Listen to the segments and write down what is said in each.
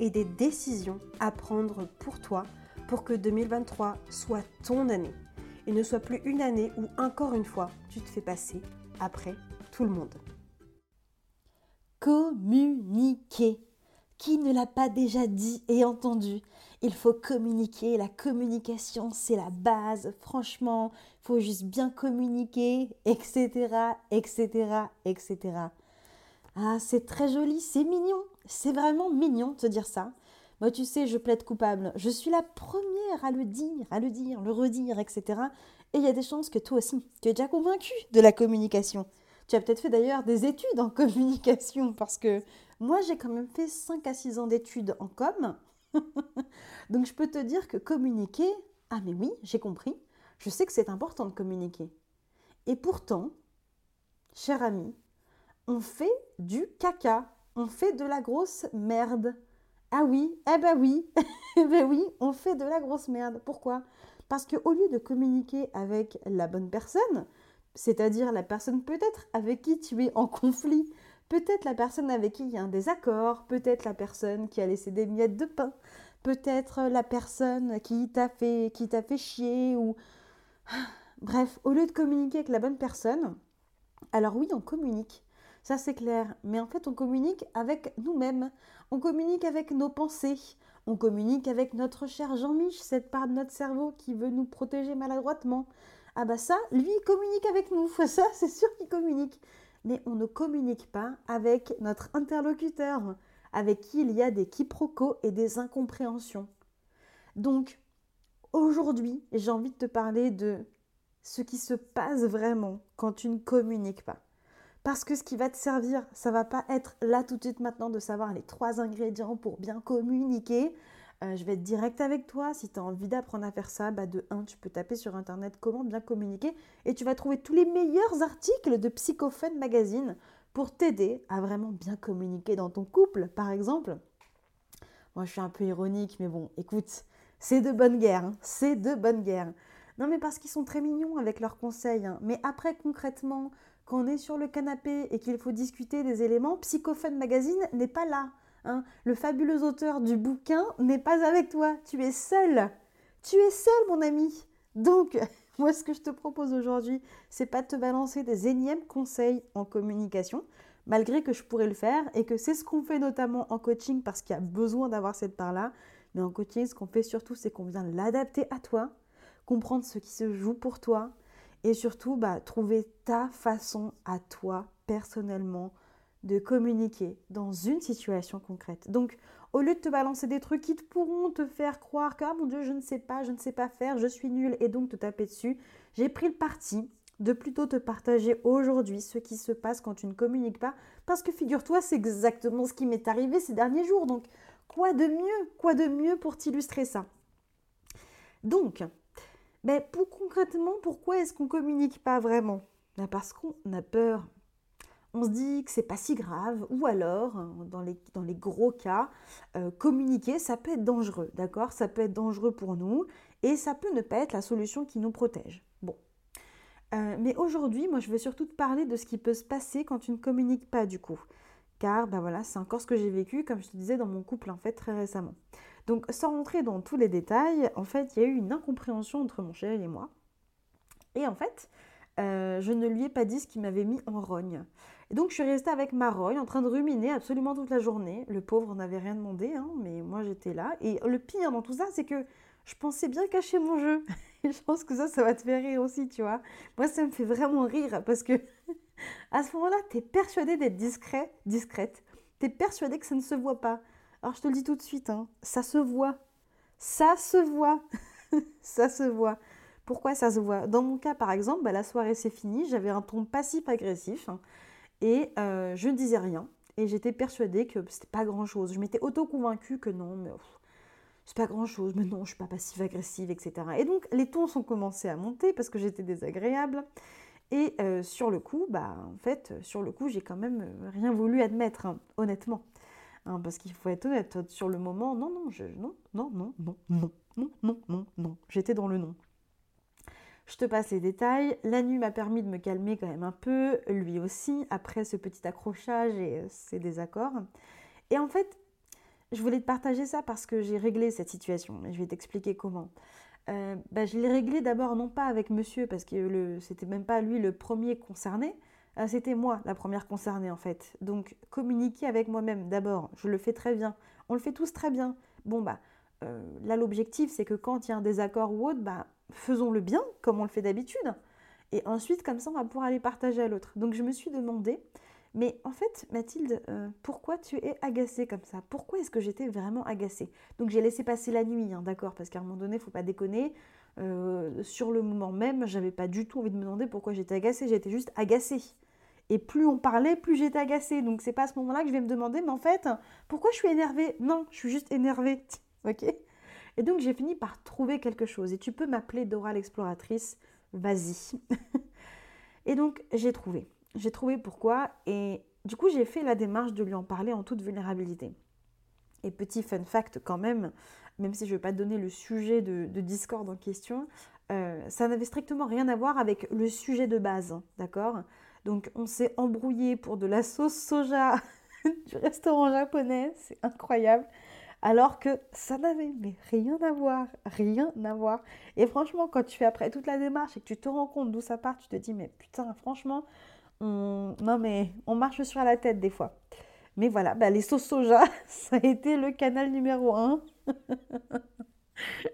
et des décisions à prendre pour toi pour que 2023 soit ton année et ne soit plus une année où encore une fois tu te fais passer après tout le monde. Communiquer. Qui ne l'a pas déjà dit et entendu? Il faut communiquer, la communication c'est la base, franchement, il faut juste bien communiquer, etc., etc., etc. Ah, c'est très joli, c'est mignon, c'est vraiment mignon de te dire ça. Moi, tu sais, je plaide coupable. Je suis la première à le dire, à le dire, le redire, etc. Et il y a des chances que toi aussi, tu es déjà convaincu de la communication. Tu as peut-être fait d'ailleurs des études en communication, parce que moi, j'ai quand même fait 5 à 6 ans d'études en com. Donc, je peux te dire que communiquer, ah mais oui, j'ai compris. Je sais que c'est important de communiquer. Et pourtant, cher ami, on fait du caca, on fait de la grosse merde. Ah oui, eh ben oui, eh ben oui, on fait de la grosse merde. Pourquoi? Parce qu'au lieu de communiquer avec la bonne personne, c'est-à-dire la personne peut-être avec qui tu es en conflit, peut-être la personne avec qui il y a un désaccord, peut-être la personne qui a laissé des miettes de pain, peut-être la personne qui t'a fait, qui t'a fait chier ou bref, au lieu de communiquer avec la bonne personne, alors oui, on communique. Ça, c'est clair. Mais en fait, on communique avec nous-mêmes. On communique avec nos pensées. On communique avec notre cher Jean-Mich, cette part de notre cerveau qui veut nous protéger maladroitement. Ah bah ça, lui, il communique avec nous. Ça, c'est sûr qu'il communique. Mais on ne communique pas avec notre interlocuteur, avec qui il y a des quiproquos et des incompréhensions. Donc, aujourd'hui, j'ai envie de te parler de ce qui se passe vraiment quand tu ne communiques pas. Parce que ce qui va te servir, ça va pas être là tout de suite maintenant de savoir les trois ingrédients pour bien communiquer. Euh, je vais être direct avec toi. Si tu as envie d'apprendre à faire ça, bah de 1, tu peux taper sur internet comment bien communiquer et tu vas trouver tous les meilleurs articles de Psychophone Magazine pour t'aider à vraiment bien communiquer dans ton couple, par exemple. Moi, je suis un peu ironique, mais bon, écoute, c'est de bonne guerre. Hein. C'est de bonne guerre. Non, mais parce qu'ils sont très mignons avec leurs conseils. Hein. Mais après, concrètement, quand on est sur le canapé et qu'il faut discuter des éléments, Psychophone Magazine n'est pas là. Hein. Le fabuleux auteur du bouquin n'est pas avec toi. Tu es seul. Tu es seul, mon ami. Donc, moi, ce que je te propose aujourd'hui, c'est pas de te balancer des énièmes conseils en communication, malgré que je pourrais le faire et que c'est ce qu'on fait notamment en coaching parce qu'il y a besoin d'avoir cette part-là. Mais en coaching, ce qu'on fait surtout, c'est qu'on vient l'adapter à toi, comprendre ce qui se joue pour toi, et surtout, bah, trouver ta façon à toi, personnellement, de communiquer dans une situation concrète. Donc, au lieu de te balancer des trucs qui te pourront te faire croire que, ah mon Dieu, je ne sais pas, je ne sais pas faire, je suis nulle, et donc te taper dessus, j'ai pris le parti de plutôt te partager aujourd'hui ce qui se passe quand tu ne communiques pas, parce que figure-toi, c'est exactement ce qui m'est arrivé ces derniers jours. Donc, quoi de mieux Quoi de mieux pour t'illustrer ça? Donc, mais pour, concrètement, pourquoi est-ce qu'on communique pas vraiment? Ben, Parce qu'on a peur. On se dit que c'est pas si grave, ou alors, hein, dans les, dans les gros cas, euh, communiquer, ça peut être dangereux, d'accord? Ça peut être dangereux pour nous, et ça peut ne pas être la solution qui nous protège. Bon. Euh, mais aujourd'hui, moi, je veux surtout te parler de ce qui peut se passer quand tu ne communiques pas, du coup. Car, ben voilà, c'est encore ce que j'ai vécu, comme je te disais, dans mon couple, en fait, très récemment. Donc sans rentrer dans tous les détails, en fait, il y a eu une incompréhension entre mon chéri et moi. Et en fait, euh, je ne lui ai pas dit ce qui m'avait mis en rogne. Et donc je suis restée avec ma rogne en train de ruminer absolument toute la journée. Le pauvre n'avait rien demandé, hein, mais moi j'étais là. Et le pire dans tout ça, c'est que je pensais bien cacher mon jeu. je pense que ça, ça va te faire rire aussi, tu vois. Moi, ça me fait vraiment rire parce que à ce moment-là, tu es persuadé d'être discrète. Tu es persuadé que ça ne se voit pas. Alors, je te le dis tout de suite, hein, ça se voit. Ça se voit. ça se voit. Pourquoi ça se voit? Dans mon cas, par exemple, bah, la soirée s'est finie, j'avais un ton passif-agressif hein, et euh, je ne disais rien. Et j'étais persuadée que c'était pas grand-chose. Je m'étais auto-convaincue que non, mais c'est pas grand-chose, mais non, je suis pas passive-agressive, etc. Et donc, les tons sont commencés à monter parce que j'étais désagréable. Et euh, sur le coup, bah, en fait, sur le coup, j'ai quand même rien voulu admettre, hein, honnêtement. Hein, parce qu'il faut être honnête, sur le moment, non, non, je, non, non, non, non, non, non, non, non, non, j'étais dans le non. Je te passe les détails. La nuit m'a permis de me calmer quand même un peu, lui aussi, après ce petit accrochage et euh, ces désaccords. Et en fait, je voulais te partager ça parce que j'ai réglé cette situation et je vais t'expliquer comment. Euh, bah, je l'ai réglé d'abord non pas avec monsieur parce que c'était même pas lui le premier concerné, euh, c'était moi la première concernée en fait. Donc communiquer avec moi-même d'abord, je le fais très bien. On le fait tous très bien. Bon bah là l'objectif c'est que quand il y a un désaccord ou autre, bah faisons-le bien, comme on le fait d'habitude. Et ensuite, comme ça, on va pouvoir aller partager à l'autre. Donc je me suis demandé, mais en fait, Mathilde, euh, pourquoi tu es agacée comme ça? Pourquoi est-ce que j'étais vraiment agacée? Donc j'ai laissé passer la nuit, hein, d'accord Parce qu'à un moment donné, faut pas déconner. Euh, sur le moment même, j'avais pas du tout envie de me demander pourquoi j'étais agacée. J'étais juste agacée. Et plus on parlait, plus j'étais agacée. Donc c'est pas à ce moment-là que je vais me demander, mais en fait, pourquoi je suis énervée? Non, je suis juste énervée. ok? Et donc j'ai fini par trouver quelque chose. Et tu peux m'appeler Dora l'exploratrice, vas-y. et donc j'ai trouvé. J'ai trouvé pourquoi. Et du coup j'ai fait la démarche de lui en parler en toute vulnérabilité. Et petit fun fact quand même, même si je ne vais pas donner le sujet de, Discord en question, euh, ça n'avait strictement rien à voir avec le sujet de base, d'accord? Donc on s'est embrouillé pour de la sauce soja du restaurant japonais, c'est incroyable alors que ça n'avait rien à voir, rien à voir. Et franchement, quand tu fais après toute la démarche et que tu te rends compte d'où ça part, tu te dis, mais putain, franchement, on... non mais on marche sur la tête des fois. Mais voilà, bah, les sauces soja, ça a été le canal numéro un.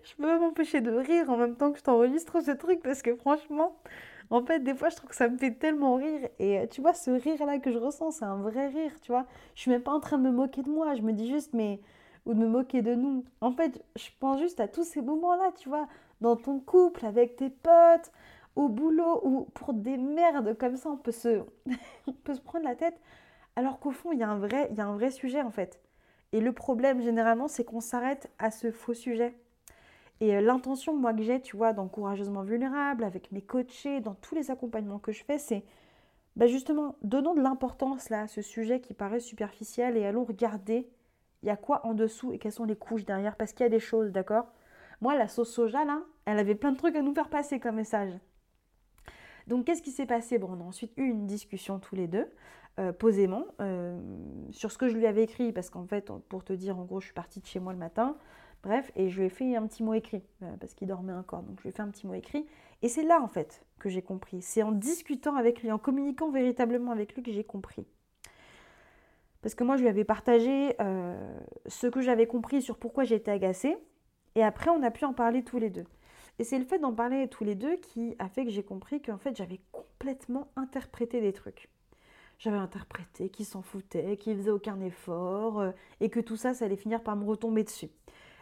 je peux m'empêcher de rire en même temps que je t'enregistre ce truc parce que franchement, en fait, des fois, je trouve que ça me fait tellement rire. Et tu vois, ce rire-là que je ressens, c'est un vrai rire, tu vois. Je suis même pas en train de me moquer de moi. Je me dis juste, mais ou de me moquer de nous. En fait, je pense juste à tous ces moments-là, tu vois, dans ton couple, avec tes potes, au boulot, ou pour des merdes comme ça, on peut se, on peut se prendre la tête, alors qu'au fond, il y, a un vrai, il y a un vrai sujet, en fait. Et le problème, généralement, c'est qu'on s'arrête à ce faux sujet. Et euh, l'intention, moi, que j'ai, tu vois, dans Courageusement Vulnérable, avec mes coachés, dans tous les accompagnements que je fais, c'est bah justement, donnons de l'importance à ce sujet qui paraît superficiel et allons regarder il y a quoi en dessous et quelles sont les couches derrière Parce qu'il y a des choses, d'accord? Moi, la sauce soja, là, elle avait plein de trucs à nous faire passer comme message. Donc, qu'est-ce qui s'est passé? Bon, on a ensuite eu une discussion tous les deux, euh, posément, euh, sur ce que je lui avais écrit, parce qu'en fait, pour te dire, en gros, je suis partie de chez moi le matin, bref, et je lui ai fait un petit mot écrit, euh, parce qu'il dormait encore, donc je lui ai fait un petit mot écrit. Et c'est là, en fait, que j'ai compris. C'est en discutant avec lui, en communiquant véritablement avec lui que j'ai compris. Parce que moi, je lui avais partagé euh, ce que j'avais compris sur pourquoi j'étais agacée. Et après, on a pu en parler tous les deux. Et c'est le fait d'en parler tous les deux qui a fait que j'ai compris qu'en fait, j'avais complètement interprété des trucs. J'avais interprété qu'il s'en foutait, qu'il faisait aucun effort, euh, et que tout ça, ça allait finir par me retomber dessus.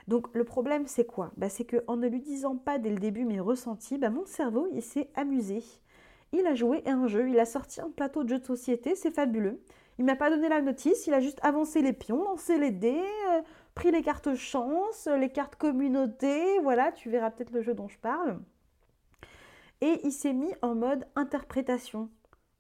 Donc le problème, c'est quoi? Bah, C'est qu'en ne lui disant pas dès le début mes ressentis, bah, mon cerveau, il s'est amusé. Il a joué un jeu, il a sorti un plateau de jeu de société, c'est fabuleux. Il m'a pas donné la notice, il a juste avancé les pions, lancé les dés, euh, pris les cartes chance, les cartes communauté, voilà, tu verras peut-être le jeu dont je parle. Et il s'est mis en mode interprétation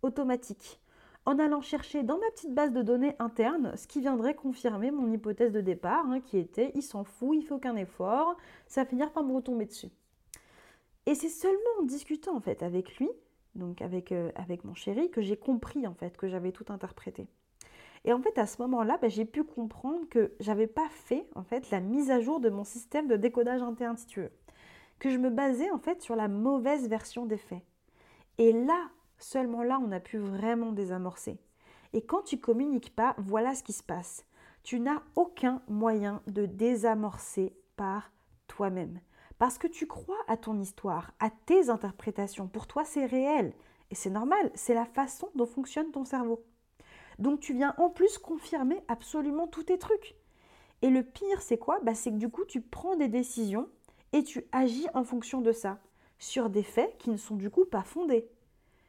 automatique, en allant chercher dans ma petite base de données interne ce qui viendrait confirmer mon hypothèse de départ, hein, qui était il s'en fout, il fait aucun effort, ça va finir par me retomber dessus. Et c'est seulement en discutant en fait avec lui donc avec, euh, avec mon chéri, que j'ai compris en fait, que j'avais tout interprété. Et en fait, à ce moment-là, bah, j'ai pu comprendre que j'avais pas fait en fait la mise à jour de mon système de décodage interne, si tu. Que je me basais en fait sur la mauvaise version des faits. Et là, seulement là, on a pu vraiment désamorcer. Et quand tu communiques pas, voilà ce qui se passe. Tu n'as aucun moyen de désamorcer par toi-même. Parce que tu crois à ton histoire, à tes interprétations. Pour toi, c'est réel. Et c'est normal, c'est la façon dont fonctionne ton cerveau. Donc tu viens en plus confirmer absolument tous tes trucs. Et le pire, c'est quoi? Bah, C'est que du coup, tu prends des décisions et tu agis en fonction de ça, sur des faits qui ne sont du coup pas fondés.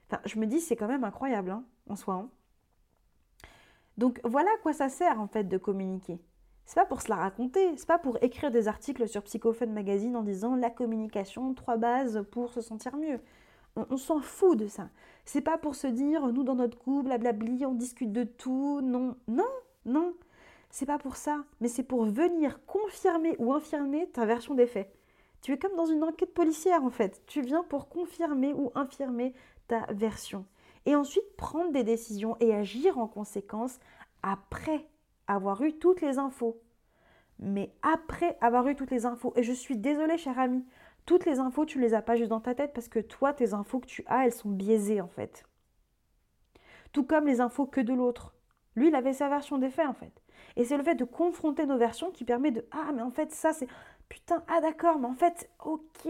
Enfin, je me dis, c'est quand même incroyable, hein, en soi. Hein. Donc voilà à quoi ça sert en fait de communiquer. C'est pas pour se la raconter, c'est pas pour écrire des articles sur Psychophone Magazine en disant la communication, trois bases pour se sentir mieux. On, s'en fout de ça. C'est pas pour se dire nous dans notre couple, blablabli, on discute de tout. Non, non, non. C'est pas pour ça, mais c'est pour venir confirmer ou infirmer ta version des faits. Tu es comme dans une enquête policière en fait. Tu viens pour confirmer ou infirmer version. Et ensuite prendre des décisions et agir en conséquence après avoir eu toutes les infos. Mais après avoir eu toutes les infos, et je suis désolée cher ami, toutes les infos, tu les as pas juste dans ta tête parce que toi, tes infos que tu as, elles sont biaisées en fait. Tout comme les infos que de l'autre. Lui, il avait sa version des faits en fait. Et c'est le fait de confronter nos versions qui permet de Ah, mais en fait, ça c'est. Putain, ah d'accord, mais en fait, ok.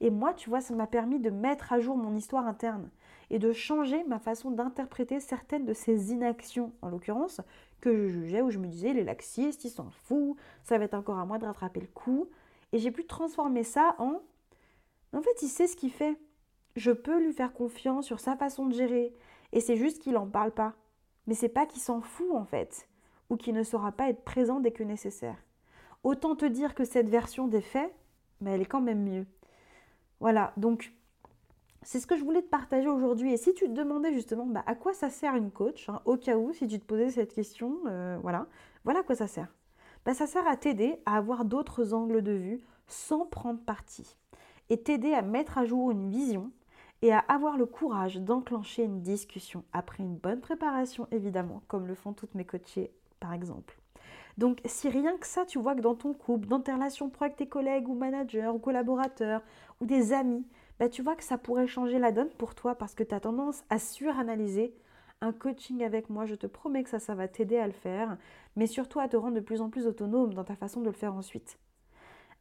Et moi, tu vois, ça m'a permis de mettre à jour mon histoire interne et de changer ma façon d'interpréter certaines de ces inactions, en l'occurrence, que je jugeais, où je me disais, les laxistes, ils s'en foutent, ça va être encore à moi de rattraper le coup. Et j'ai pu transformer ça en. En fait, il sait ce qu'il fait. Je peux lui faire confiance sur sa façon de gérer. Et c'est juste qu'il n'en parle pas. Mais c'est pas qu'il s'en fout, en fait ou qui ne saura pas être présent dès que nécessaire. Autant te dire que cette version des faits, mais elle est quand même mieux. Voilà, donc c'est ce que je voulais te partager aujourd'hui. Et si tu te demandais justement bah, à quoi ça sert une coach, hein, au cas où, si tu te posais cette question, euh, voilà, voilà à quoi ça sert. Bah, ça sert à t'aider à avoir d'autres angles de vue sans prendre parti et t'aider à mettre à jour une vision et à avoir le courage d'enclencher une discussion après une bonne préparation évidemment, comme le font toutes mes coachées par exemple. Donc si rien que ça, tu vois que dans ton couple, dans tes relations pro avec tes collègues ou managers ou collaborateurs ou des amis, bah, tu vois que ça pourrait changer la donne pour toi parce que tu as tendance à suranalyser. Un coaching avec moi, je te promets que ça, ça va t'aider à le faire, mais surtout à te rendre de plus en plus autonome dans ta façon de le faire ensuite.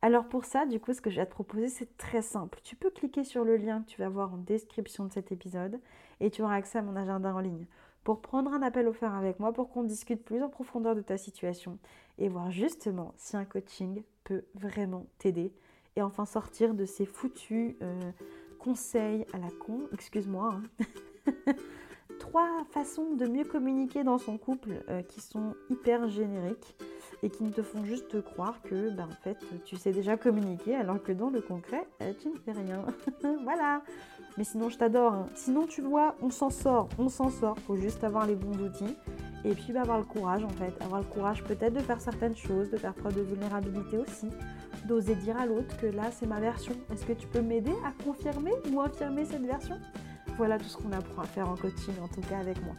Alors pour ça, du coup, ce que je vais te proposer, c'est très simple. Tu peux cliquer sur le lien que tu vas voir en description de cet épisode et tu auras accès à mon agenda en ligne pour prendre un appel offert avec moi pour qu'on discute plus en profondeur de ta situation et voir justement si un coaching peut vraiment t'aider et enfin sortir de ces foutus euh, conseils à la con, excuse-moi. Hein. Trois façons de mieux communiquer dans son couple euh, qui sont hyper génériques et qui ne te font juste croire que ben, en fait tu sais déjà communiquer alors que dans le concret euh, tu ne fais rien. voilà. Mais sinon je t'adore. Hein. Sinon tu vois, on s'en sort, on s'en sort. Faut juste avoir les bons outils et puis bah, avoir le courage en fait, avoir le courage peut-être de faire certaines choses, de faire preuve de vulnérabilité aussi, d'oser dire à l'autre que là c'est ma version. Est-ce que tu peux m'aider à confirmer ou affirmer cette version? Voilà tout ce qu'on apprend à faire en coaching en tout cas avec moi.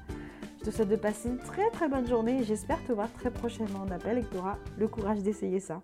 Je te souhaite de passer une très très bonne journée et j'espère te voir très prochainement en appel et que tu auras le courage d'essayer ça.